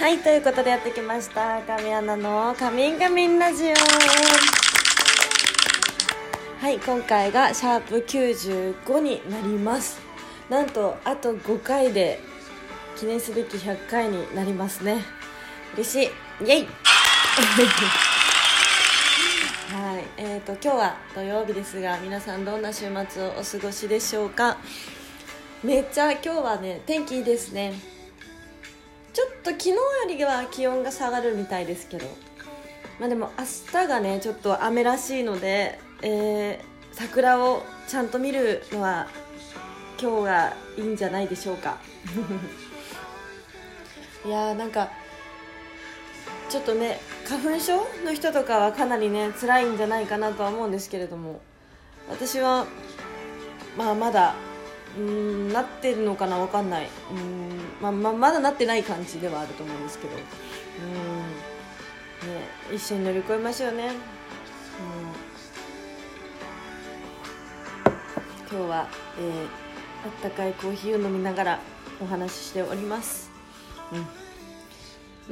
はいということでやってきました。神アナの「カミンカミンラジオ」はい今回がシャープ95になります。なんとあと5回で記念すべき100回になりますね。嬉しい。イエイ。はいえーと、今日は土曜日ですが皆さんどんな週末をお過ごしでしょうか？めっちゃ今日はね天気いいですね。ちょっと昨日よりは気温が下がるみたいですけど。まあでも明日がねちょっと雨らしいので、えー、桜をちゃんと見るのは今日がいいんじゃないでしょうか。いやーなんかちょっとね花粉症の人とかはかなりね辛いんじゃないかなとは思うんですけれども。私はまあまだうんなってるのかな分かんない。うん、ま、ま、まだなってない感じではあると思うんですけど。うん、ね、一緒に乗り越えましょうね、うん、今日は、えー、あったかいコーヒーを飲みながらお話ししております、うん、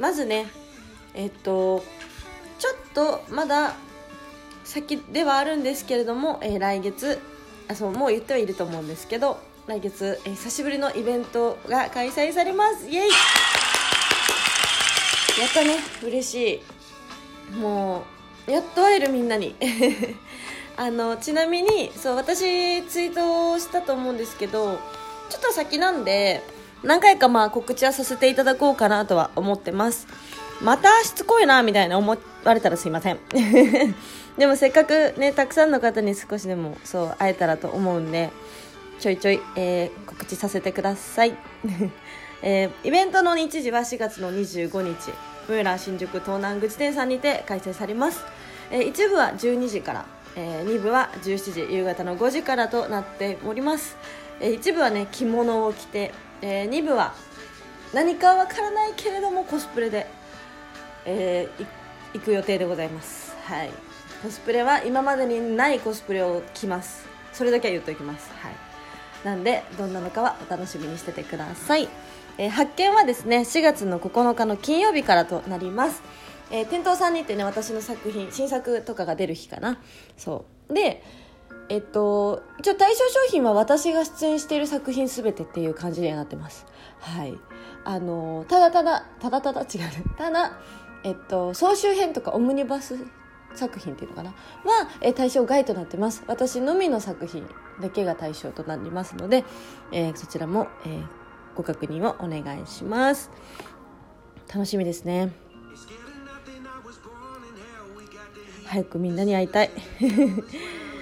まずねえっとちょっとまだ先ではあるんですけれども、えー、来月あそうもう言ってはいると思うんですけど来月、えー、久しぶりのイベントが開催されます。イエイ。やったね。嬉しい。もうやっと会えるみんなに。あのちなみにそう私ツイートしたと思うんですけどちょっと先なんで何回かまあ告知はさせていただこうかなとは思ってます。またしつこいなみたいな思われたらすいません。でもせっかくねたくさんの方に少しでもそう会えたらと思うんでちょいちょい、えー、告知させてください、えー、イベントの日時は4月の25日ムーラ新宿東南口店さんにて開催されます、えー、一部は12時から、えー、2部は17時夕方の5時からとなっております、えー、一部はね着物を着て、えー、2部は何かわからないけれどもコスプレでえー、行く予定でございます。はい。コスプレは今までにないコスプレを着ます。それだけは言っておきます。はい。なんでどんなのかはお楽しみにしててください、えー、発見はですね4月の9日の金曜日からとなります。えー、店頭さんにってね私の作品新作とかが出る日かな。そう。でえっと一応対象商品は私が出演している作品すべてっていう感じになってます。はい。あのただただただただ違うただえっと、総集編とかオムニバス作品っていうのかな？は、え対象外となってます。私のみの作品だけが対象となりますので、えー、そちらも、えー、ご確認をお願いします。楽しみですね。早くみんなに会いたい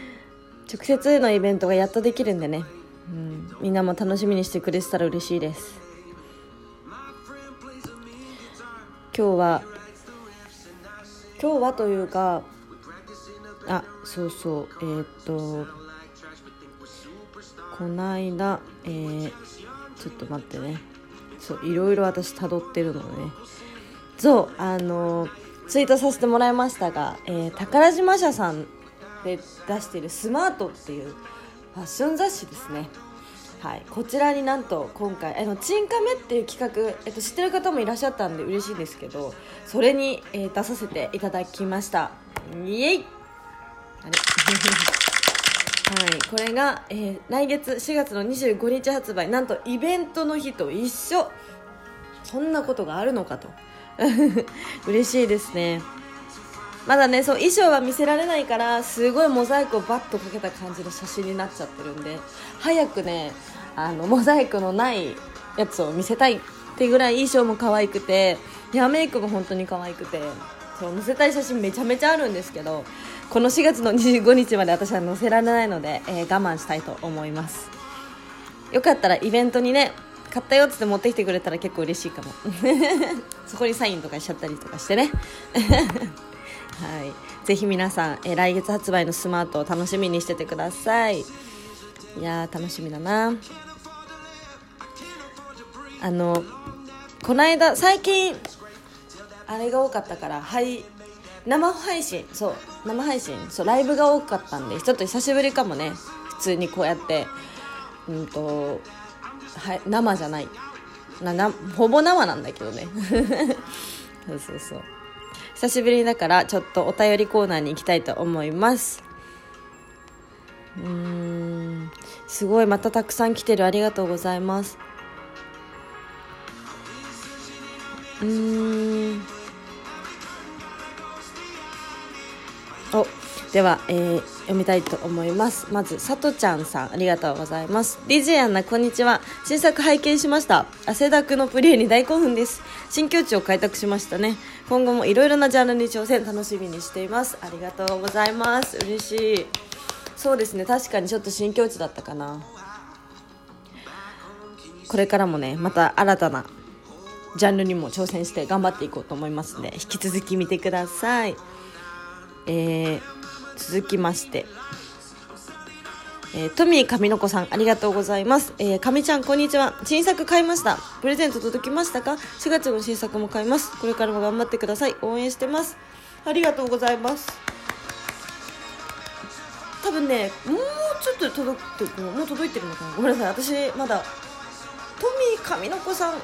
直接のイベントがやっとできるんでね、うん、みんなも楽しみにしてくれてたら嬉しいです。今日は今日はというかあそうそう。えー、っとこないだえー、ちょっと待ってね。そういろいろ私辿ってるのね。そうあのツイートさせてもらいましたが、えー、宝島社さんで出してる「スマート」っていうファッション雑誌ですね。はい、こちらになんと今回「あのチンカメ」っていう企画、えっと、知ってる方もいらっしゃったんで嬉しいんですけどそれに、えー、出させていただきました。イエイ。あれ？はい、これが、えー、来月4月の25日発売。なんとイベントの日と一緒。そんなことがあるのかと。嬉しいですね。まだねそう衣装は見せられないからすごいモザイクをバッとかけた感じの写真になっちゃってるんで早くねあのモザイクのないやつを見せたいってぐらい衣装も可愛くてヘアメイクも本当に可愛くてそう載せたい写真めちゃめちゃあるんですけどこの4月の25日まで私は載せられないので、えー、我慢したいと思います。よかったらイベントにね買ったよっつって持ってきてくれたら結構嬉しいかも。そこにサインとかしちゃったりとかしてね。はい、ぜひ皆さん、え来月発売のスマートを楽しみにしててください。いやー楽しみだな。あのこの間最近あれが多かったからはい生配信そう生配信そうライブが多かったんでちょっと久しぶりかもね。普通にこうやってうんとは生じゃない。ななほぼ生なんだけどね。そうそうそう。久しぶりだからちょっとお便りコーナーに行きたいと思います。うーんすごいまたたくさん来てる。ありがとうございます。うーん。では、えー、読みたいと思います。まずさとちゃんさんありがとうございます。DJ アンナこんにちは。新作拝見しました。汗だくのプレイに大興奮です。新境地を開拓しましたね。今後もいろいろなジャンルに挑戦楽しみにしています。ありがとうございます。嬉しい。そうですね。確かにちょっと新境地だったかな。これからもねまた新たなジャンルにも挑戦して頑張っていこうと思いますので引き続き見てください。えー、続きまして、えー、トミー上の子さんありがとうございます。えー、上ちゃんこんにちは。新作買いました。プレゼント届きましたか ?4 月の新作も買います。これからも頑張ってください。応援してます。ありがとうございます。多分ね、もうちょっと届くて、もう届いてるのかな？ごめんなさい。私、まだ、トミー上の子さん、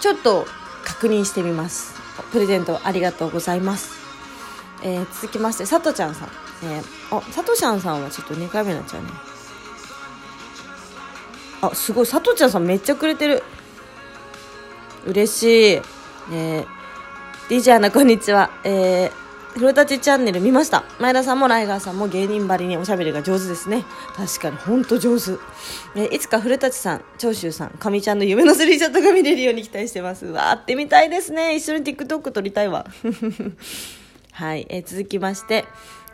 ちょっと確認してみます。プレゼントありがとうございます。えー、続きましてさとちゃんさん、えー、あさとちゃんさんはちょっと2回目になっちゃうね。あすごいさとちゃんさんめっちゃくれてる。嬉しい、えー、DJ アナこんにちは。えーフロタチャンネル見ました。前田さんもライガーさんも芸人ばりにおしゃべりが上手ですね。確かにほんと上手、え、いつか古舘さん長州さんかみちゃんの夢のスリーショットが見れるように期待してます。わーってみたいですね。一緒に TikTok 撮りたいわ。はい、えー、続きまして、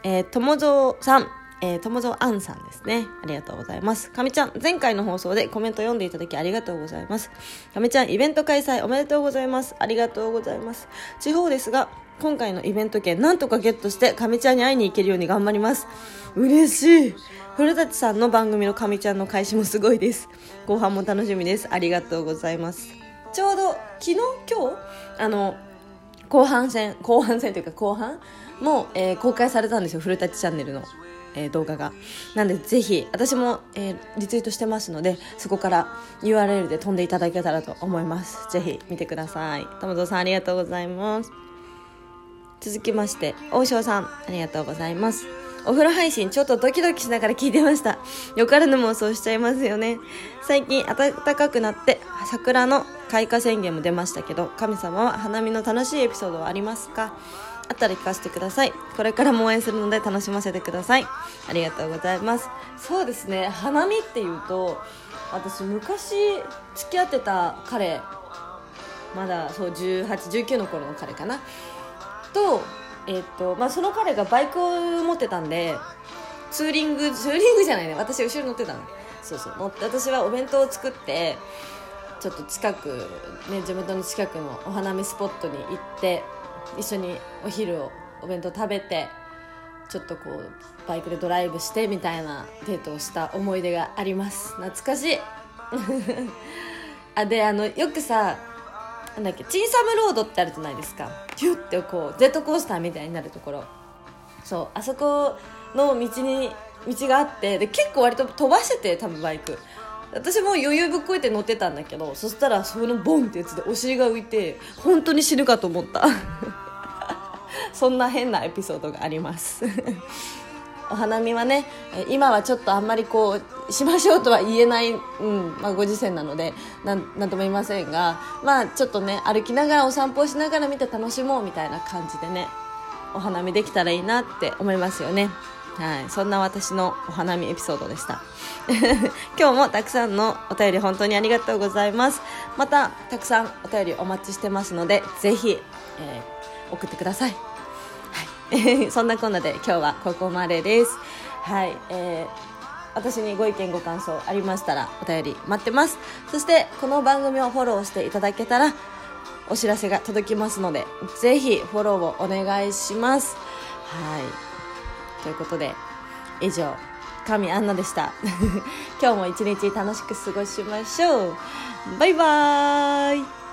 えー、友蔵さん、えー、友蔵あんさんですね。ありがとうございます。かみちゃん、前回の放送でコメント読んでいただきありがとうございます。かみちゃん、イベント開催おめでとうございます。ありがとうございます。地方ですが、今回のイベント券、なんとかゲットして、かみちゃんに会いに行けるように頑張ります。嬉しい。古舘さんの番組のかみちゃんの開始もすごいです。後半も楽しみです。ありがとうございます。ちょうど、昨日今日あの、後半戦後半戦というか後半も、えー、公開されたんですよ古舘チャンネルの、えー、動画が。なんでぜひ私も、えー、リツイートしてますのでそこから URL で飛んでいただけたらと思います。ぜひ見てください。友蔵さんありがとうございます。続きまして王将さんありがとうございます。お風呂配信ちょっとドキドキしながら聞いてました。よからぬ妄想しちゃいますよね。最近暖かくなって桜の開花宣言も出ましたけど、神様は花見の楽しいエピソードはありますか？あったら聞かせてください。これからも応援するので楽しませてください。ありがとうございます。そうですね、花見っていうと、私昔付き合ってた彼、まだそう18、19の頃の彼かな。と、えーとまあ、その彼がバイクを持ってたんでツーリングツーリングじゃないね。私後ろ乗ってたの。そうそう。乗って私はお弁当を作ってちょっと近く、ね、地元の近くのお花見スポットに行って一緒にお昼をお弁当食べてちょっとこうバイクでドライブしてみたいなデートをした思い出があります。懐かしい。あであのよくさなんだっけチンサムロードってあるじゃないですか。ヒュッてこうジェットコースターみたいになるところ。そうあそこの道に道があってで結構割と飛ばしてて多分バイク。私も余裕ぶっこいて乗ってたんだけどそしたらそのボンってやつでお尻が浮いて本当に死ぬかと思った。そんな変なエピソードがあります。お花見はね今はちょっとあんまりこうしましょうとは言えない、うんまあ、ご時世なのでなんとも言いませんがまあちょっとね歩きながらお散歩しながら見て楽しもうみたいな感じでねお花見できたらいいなって思いますよね。はい。そんな私のお花見エピソードでした。今日もたくさんのお便り本当にありがとうございます。またたくさんお便りお待ちしてますのでぜひ、えー、送ってください、はい。そんなこんなで今日はここまでです。はい、えー、私にご意見ご感想ありましたらお便り待ってます。そしてこの番組をフォローしていただけたらお知らせが届きますので、ぜひフォローをお願いします。はい。ということで、以上、神アンナでした。今日も一日楽しく過ごしましょう。バイバーイ